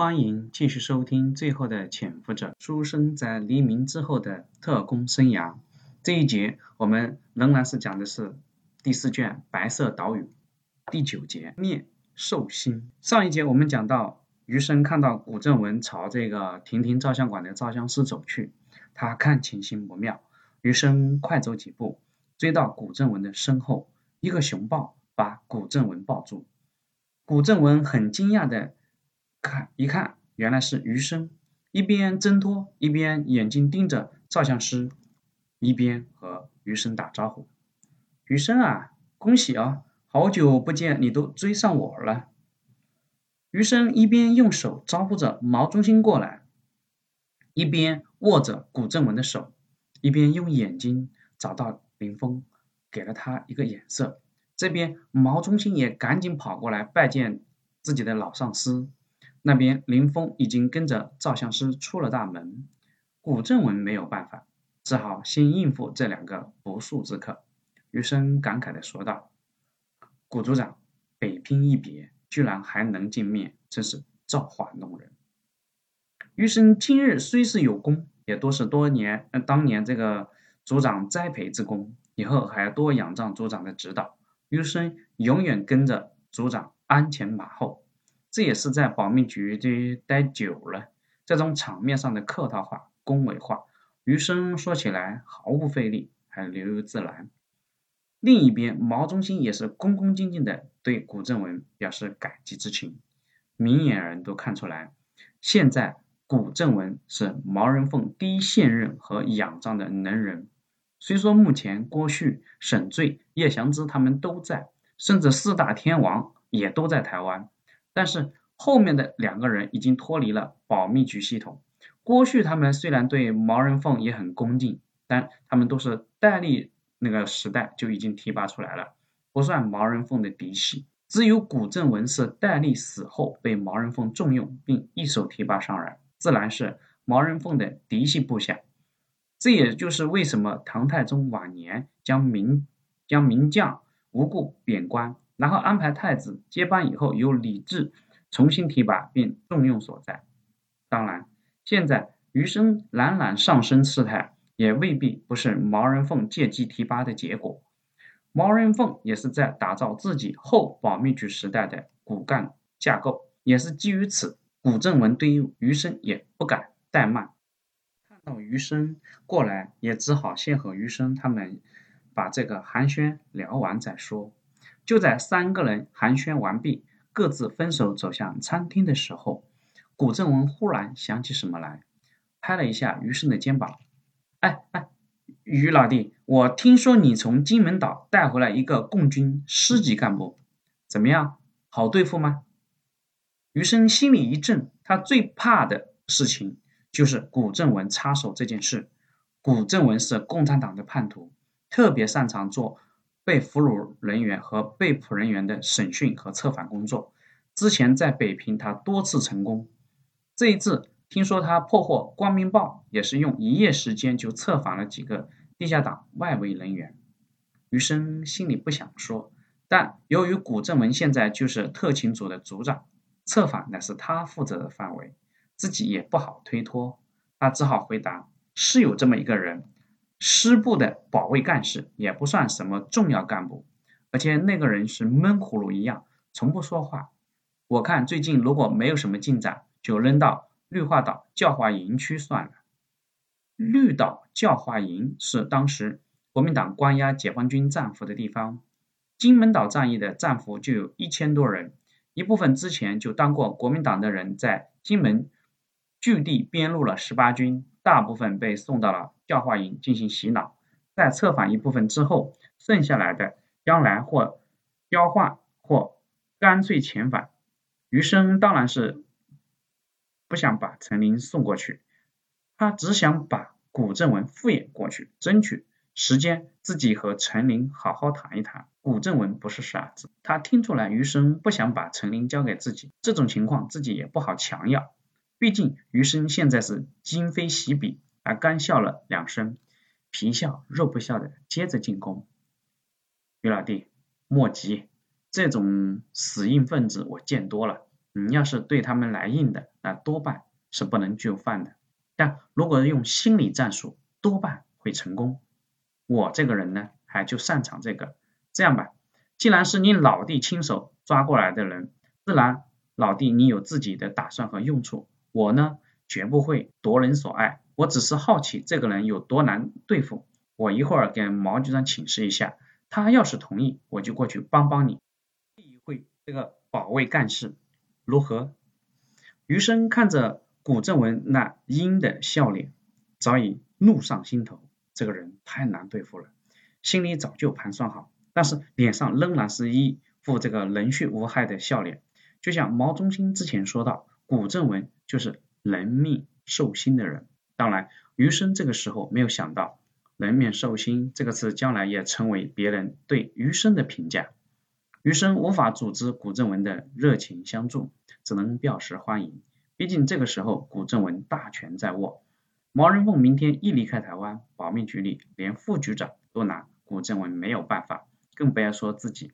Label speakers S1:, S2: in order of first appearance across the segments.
S1: 欢迎继续收听《最后的潜伏者》，书生在黎明之后的特工生涯。这一节我们仍然是讲的是第四卷《白色岛屿》第九节面兽心。上一节我们讲到，余生看到古正文朝这个亭亭照相馆的照相师走去，他看情形不妙，余生快走几步，追到古正文的身后，一个熊抱把古正文抱住。古正文很惊讶的。看，一看，原来是余生，一边挣脱，一边眼睛盯着照相师，一边和余生打招呼：“余生啊，恭喜啊，好久不见，你都追上我了。”余生一边用手招呼着毛中心过来，一边握着古正文的手，一边用眼睛找到林峰，给了他一个眼色。这边毛中心也赶紧跑过来拜见自己的老上司。那边林峰已经跟着照相师出了大门，古正文没有办法，只好先应付这两个不速之客。余生感慨地说道：“古组长，北拼一别，居然还能见面，真是造化弄人。”余生今日虽是有功，也多是多年当年这个组长栽培之功，以后还要多仰仗组长的指导。余生永远跟着组长鞍前马后。这也是在保密局这待久了，这种场面上的客套话、恭维话，余生说起来毫不费力，还流于自然。另一边，毛中心也是恭恭敬敬地对古正文表示感激之情。明眼人都看出来，现在古正文是毛人凤第一现任和仰仗的能人。虽说目前郭旭、沈醉、叶祥之他们都在，甚至四大天王也都在台湾。但是后面的两个人已经脱离了保密局系统。郭旭他们虽然对毛人凤也很恭敬，但他们都是戴笠那个时代就已经提拔出来了，不算毛人凤的嫡系。只有古正文是戴笠死后被毛人凤重用，并一手提拔上来，自然是毛人凤的嫡系部下。这也就是为什么唐太宗晚年将名将名将无故贬官。然后安排太子接班以后，由李治重新提拔并重用所在。当然，现在余生冉冉上升事态，也未必不是毛人凤借机提拔的结果。毛人凤也是在打造自己后保密局时代的骨干架构，也是基于此，古正文对于余生也不敢怠慢。看到余生过来，也只好先和余生他们把这个寒暄聊完再说。就在三个人寒暄完毕，各自分手走向餐厅的时候，古正文忽然想起什么来，拍了一下余生的肩膀：“哎哎，余老弟，我听说你从金门岛带回来一个共军师级干部，怎么样？好对付吗？”余生心里一震，他最怕的事情就是古正文插手这件事。古正文是共产党的叛徒，特别擅长做。被俘虏人员和被捕人员的审讯和策反工作，之前在北平他多次成功。这一次听说他破获《光明报》，也是用一夜时间就策反了几个地下党外围人员。余生心里不想说，但由于古正文现在就是特勤组的组长，策反乃是他负责的范围，自己也不好推脱，他只好回答：是有这么一个人。师部的保卫干事也不算什么重要干部，而且那个人是闷葫芦一样，从不说话。我看最近如果没有什么进展，就扔到绿化岛教化营去算了。绿岛教化营是当时国民党关押解放军战俘的地方。金门岛战役的战俘就有一千多人，一部分之前就当过国民党的人在金门据地编入了十八军。大部分被送到了教化营进行洗脑，在策反一部分之后，剩下来的将来或交换或干脆遣返。余生当然是不想把陈林送过去，他只想把古正文敷衍过去，争取时间自己和陈林好好谈一谈。古正文不是傻子，他听出来余生不想把陈林交给自己，这种情况自己也不好强要。毕竟余生现在是今非昔比，他干笑了两声，皮笑肉不笑的接着进攻。余老弟莫急，这种死硬分子我见多了，你要是对他们来硬的，那多半是不能就范的。但如果用心理战术，多半会成功。我这个人呢，还就擅长这个。这样吧，既然是你老弟亲手抓过来的人，自然老弟你有自己的打算和用处。我呢，绝不会夺人所爱，我只是好奇这个人有多难对付。我一会儿跟毛局长请示一下，他要是同意，我就过去帮帮你，一会这个保卫干事，如何？余生看着古正文那阴的笑脸，早已怒上心头。这个人太难对付了，心里早就盘算好，但是脸上仍然是一副这个人畜无害的笑脸。就像毛中心之前说到，古正文就是人命寿星的人。当然，余生这个时候没有想到。人面兽心这个词将来也成为别人对余生的评价。余生无法组织古正文的热情相助，只能表示欢迎。毕竟这个时候古正文大权在握，毛人凤明天一离开台湾，保密局里连副局长都拿古正文没有办法，更不要说自己。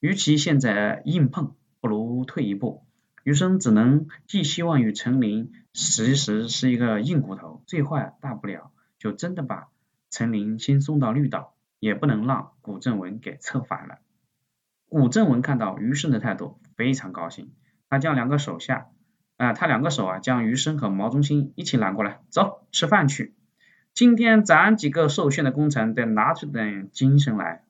S1: 与其现在硬碰，不如退一步。余生只能寄希望于陈林，其实是一个硬骨头，最坏大不了就真的把。陈林先送到绿岛，也不能让古正文给策反了。古正文看到余生的态度，非常高兴，他将两个手下，啊，他两个手啊，将余生和毛中心一起揽过来，走，吃饭去。今天咱几个受训的工程得拿出点精神来。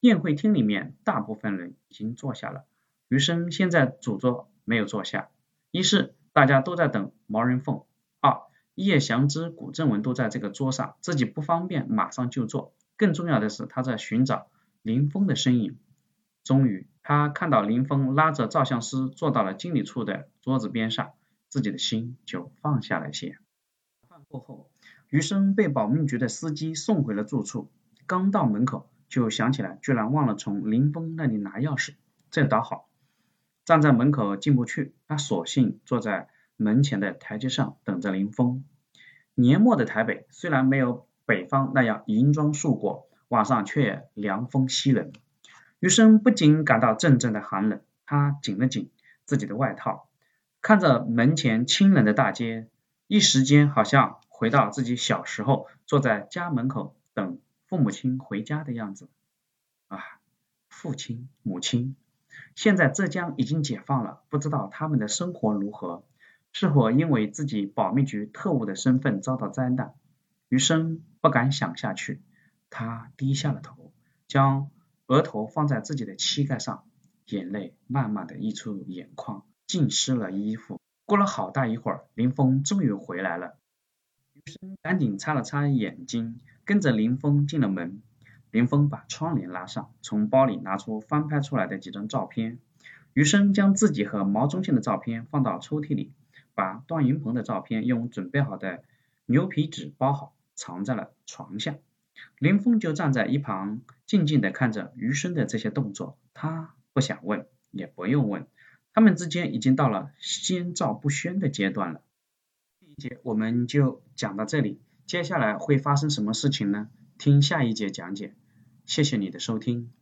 S1: 宴会厅里面，大部分人已经坐下了，余生现在主桌没有坐下，一是大家都在等毛人凤，二。叶祥之、古正文都在这个桌上，自己不方便马上就坐。更重要的是，他在寻找林峰的身影。终于，他看到林峰拉着照相师坐到了经理处的桌子边上，自己的心就放下了些。饭过后，余生被保密局的司机送回了住处。刚到门口，就想起来居然忘了从林峰那里拿钥匙。这倒好，站在门口进不去，他索性坐在。门前的台阶上等着林峰。年末的台北虽然没有北方那样银装素裹，晚上却凉风袭人。余生不禁感到阵阵的寒冷，他紧了紧自己的外套，看着门前清冷的大街，一时间好像回到自己小时候坐在家门口等父母亲回家的样子。啊，父亲母亲，现在浙江已经解放了，不知道他们的生活如何。是否因为自己保密局特务的身份遭到灾难？余生不敢想下去，他低下了头，将额头放在自己的膝盖上，眼泪慢慢的溢出眼眶，浸湿了衣服。过了好大一会儿，林峰终于回来了。余生赶紧擦了擦眼睛，跟着林峰进了门。林峰把窗帘拉上，从包里拿出翻拍出来的几张照片。余生将自己和毛中信的照片放到抽屉里。把段云鹏的照片用准备好的牛皮纸包好，藏在了床下。林峰就站在一旁，静静的看着余生的这些动作。他不想问，也不用问，他们之间已经到了心照不宣的阶段了。这一节我们就讲到这里，接下来会发生什么事情呢？听下一节讲解。谢谢你的收听。